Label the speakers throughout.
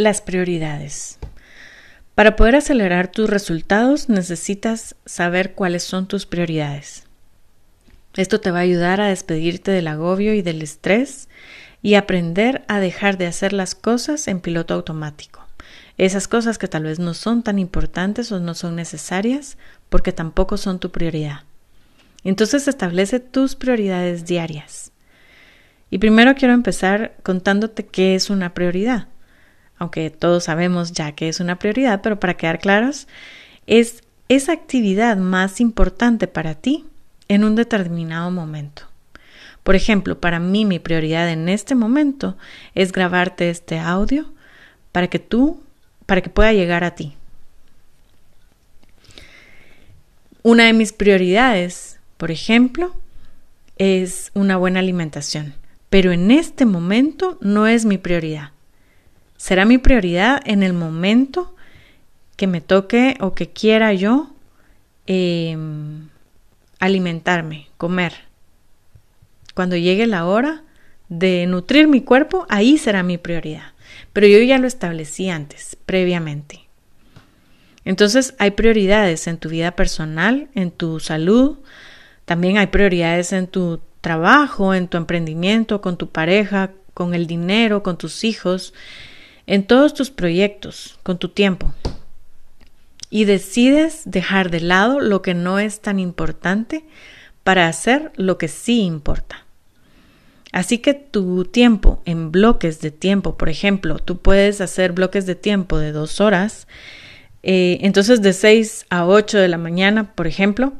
Speaker 1: Las prioridades. Para poder acelerar tus resultados necesitas saber cuáles son tus prioridades. Esto te va a ayudar a despedirte del agobio y del estrés y aprender a dejar de hacer las cosas en piloto automático. Esas cosas que tal vez no son tan importantes o no son necesarias porque tampoco son tu prioridad. Entonces establece tus prioridades diarias. Y primero quiero empezar contándote qué es una prioridad aunque todos sabemos ya que es una prioridad, pero para quedar claros, es esa actividad más importante para ti en un determinado momento. Por ejemplo, para mí mi prioridad en este momento es grabarte este audio para que tú, para que pueda llegar a ti. Una de mis prioridades, por ejemplo, es una buena alimentación, pero en este momento no es mi prioridad será mi prioridad en el momento que me toque o que quiera yo em, alimentarme, comer. Cuando llegue la hora de nutrir mi cuerpo, ahí será mi prioridad. Pero yo ya lo establecí antes, previamente. Entonces hay prioridades en tu vida personal, en tu salud, también hay prioridades en tu trabajo, en tu emprendimiento, con tu pareja, con el dinero, con tus hijos, en todos tus proyectos, con tu tiempo. Y decides dejar de lado lo que no es tan importante para hacer lo que sí importa. Así que tu tiempo en bloques de tiempo, por ejemplo, tú puedes hacer bloques de tiempo de dos horas, eh, entonces de 6 a 8 de la mañana, por ejemplo,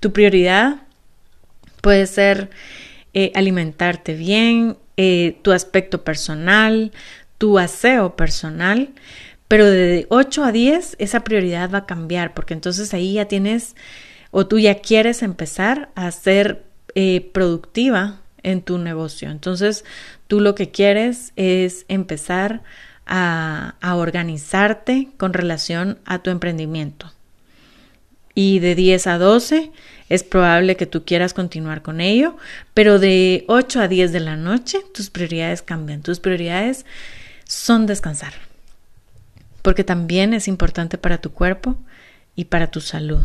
Speaker 1: tu prioridad puede ser eh, alimentarte bien, eh, tu aspecto personal, tu aseo personal, pero de 8 a 10 esa prioridad va a cambiar porque entonces ahí ya tienes o tú ya quieres empezar a ser eh, productiva en tu negocio. Entonces tú lo que quieres es empezar a, a organizarte con relación a tu emprendimiento. Y de 10 a 12 es probable que tú quieras continuar con ello, pero de 8 a 10 de la noche tus prioridades cambian. Tus prioridades son descansar, porque también es importante para tu cuerpo y para tu salud.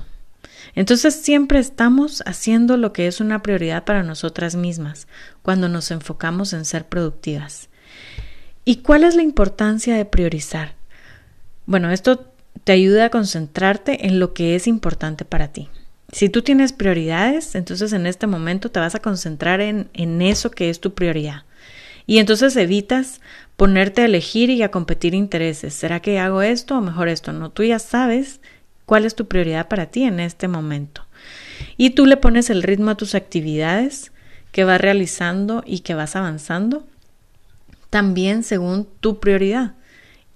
Speaker 1: Entonces siempre estamos haciendo lo que es una prioridad para nosotras mismas cuando nos enfocamos en ser productivas. ¿Y cuál es la importancia de priorizar? Bueno, esto te ayuda a concentrarte en lo que es importante para ti. Si tú tienes prioridades, entonces en este momento te vas a concentrar en, en eso que es tu prioridad. Y entonces evitas ponerte a elegir y a competir intereses. ¿Será que hago esto o mejor esto? No, tú ya sabes cuál es tu prioridad para ti en este momento. Y tú le pones el ritmo a tus actividades que vas realizando y que vas avanzando, también según tu prioridad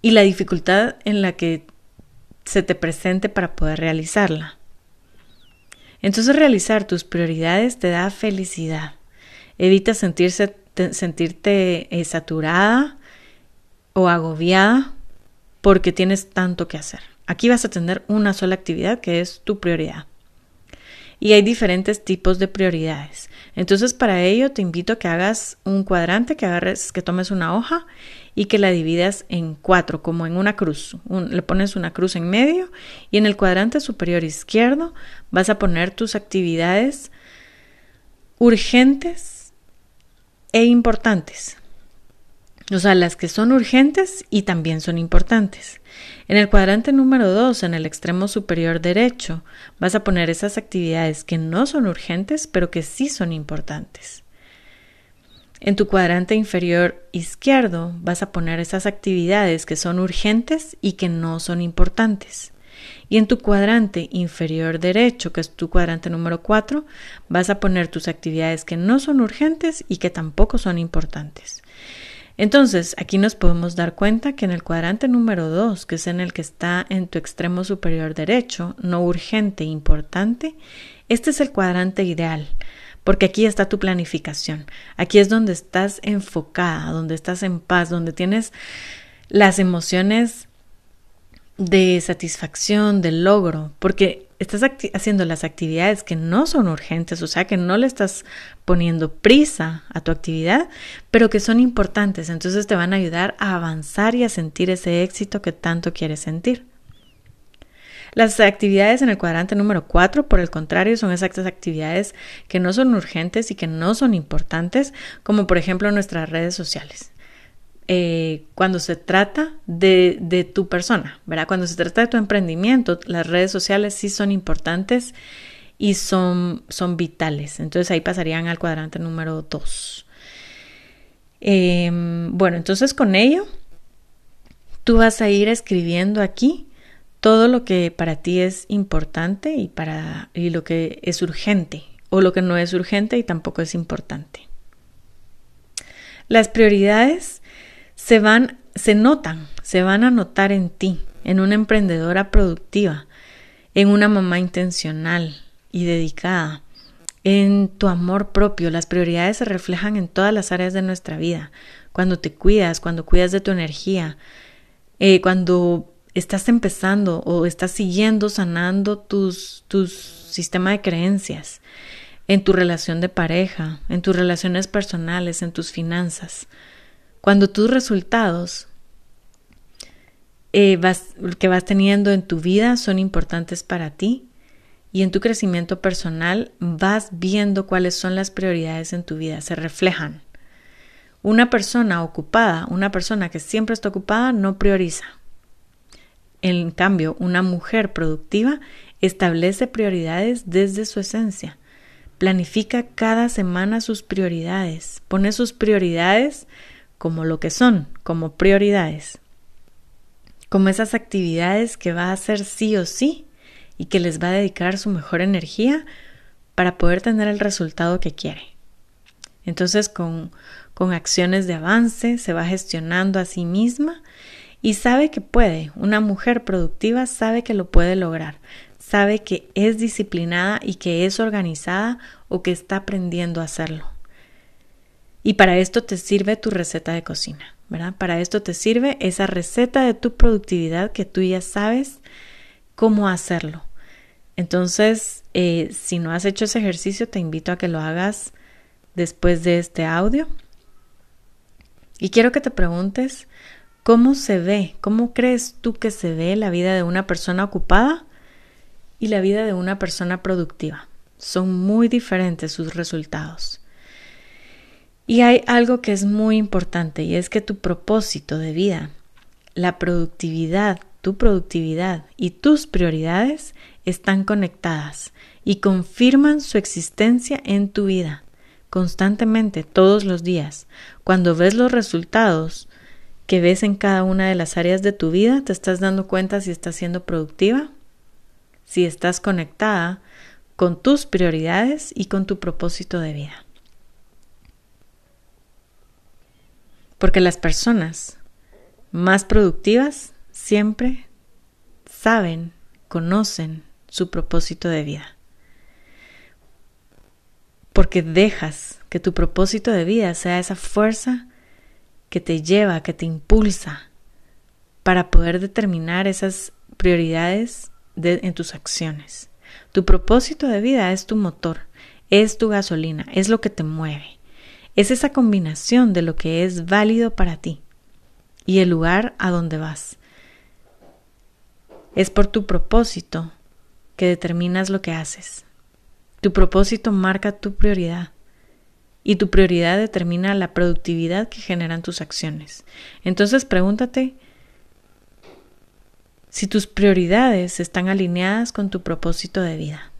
Speaker 1: y la dificultad en la que se te presente para poder realizarla. Entonces realizar tus prioridades te da felicidad. Evita sentirse sentirte eh, saturada o agobiada porque tienes tanto que hacer. Aquí vas a tener una sola actividad que es tu prioridad. Y hay diferentes tipos de prioridades. Entonces, para ello te invito a que hagas un cuadrante, que agarres, que tomes una hoja y que la dividas en cuatro, como en una cruz. le pones una cruz en medio y en el cuadrante superior izquierdo vas a poner tus actividades urgentes e importantes. O sea, las que son urgentes y también son importantes. En el cuadrante número 2, en el extremo superior derecho, vas a poner esas actividades que no son urgentes, pero que sí son importantes. En tu cuadrante inferior izquierdo vas a poner esas actividades que son urgentes y que no son importantes. Y en tu cuadrante inferior derecho, que es tu cuadrante número 4, vas a poner tus actividades que no son urgentes y que tampoco son importantes. Entonces, aquí nos podemos dar cuenta que en el cuadrante número 2, que es en el que está en tu extremo superior derecho, no urgente, importante, este es el cuadrante ideal, porque aquí está tu planificación. Aquí es donde estás enfocada, donde estás en paz, donde tienes las emociones de satisfacción, de logro, porque estás haciendo las actividades que no son urgentes, o sea, que no le estás poniendo prisa a tu actividad, pero que son importantes, entonces te van a ayudar a avanzar y a sentir ese éxito que tanto quieres sentir. Las actividades en el cuadrante número 4, por el contrario, son exactas actividades que no son urgentes y que no son importantes, como por ejemplo nuestras redes sociales. Eh, cuando se trata de, tu persona, ¿verdad? Cuando se trata de tu emprendimiento, las redes sociales sí son importantes y son, son vitales. Entonces ahí pasarían al cuadrante número 2. Em, bueno, entonces con ello, tú vas a ir escribiendo aquí todo lo que para ti es importante y, para, y lo que es urgente o lo que no es urgente y tampoco es importante. Las prioridades se van, se notan, se van a notar en ti, en una emprendedora productiva, en una mamá intencional y dedicada, en tu amor propio. Las prioridades se reflejan en todas las áreas de nuestra vida. Cuando te cuidas, cuando cuidas de tu energía, eh, cuando estás empezando o estás siguiendo sanando tus, tus sistema de creencias en tu relación de pareja, en tus relaciones personales, en tus finanzas. Cuando tus resultados eh, que vas teniendo en tu vida son importantes para ti y en tu crecimiento personal vas viendo cuáles son las prioridades en tu vida, se reflejan. Una persona ocupada, una persona que siempre está ocupada, no prioriza. En cambio, una mujer productiva establece prioridades desde su esencia. Planifica cada semana sus prioridades. Pone sus prioridades como lo que son, como prioridades. Como esas actividades que va a hacer sí o sí y que les va a dedicar su mejor energía para poder tener el resultado que quiere. Entonces, con, con acciones de avance, se va gestionando a sí misma y sabe que puede. Una mujer productiva sabe que lo puede lograr, sabe que es disciplinada y que es organizada o que está aprendiendo a hacerlo. Y para esto te sirve tu receta de cocina, ¿verdad? Para esto te sirve esa receta de tu productividad que tú ya sabes cómo hacerlo. Entonces, eh, si no has hecho ese ejercicio, te invito a que lo hagas después de este audio. Y quiero que te preguntes, ¿Cómo se ve? ¿Cómo crees tú que se ve la vida de una persona ocupada y la vida de una persona productiva? Son muy diferentes sus resultados. Y hay algo que es muy importante y es que tu propósito de vida, la productividad, tu productividad y tus prioridades están conectadas y confirman su existencia en tu vida constantemente, todos los días. Cuando ves los resultados, que ves en cada una de las áreas de tu vida, te estás dando cuenta si estás siendo productiva, si estás conectada con tus prioridades y con tu propósito de vida. Porque las personas más productivas siempre saben, conocen su propósito de vida. Porque dejas que tu propósito de vida sea esa fuerza que te lleva, que te impulsa para poder determinar esas prioridades en tus acciones. Tu propósito de vida es tu motor, es tu gasolina, es lo que te mueve. Es esa combinación de lo que es válido para ti y el lugar a donde vas. Es por tu propósito que determinas lo que haces. Tu propósito marca tu prioridad y tu prioridad determina la productividad que generan tus acciones. Entonces pregúntate si tus prioridades están alineadas con tu propósito de vida.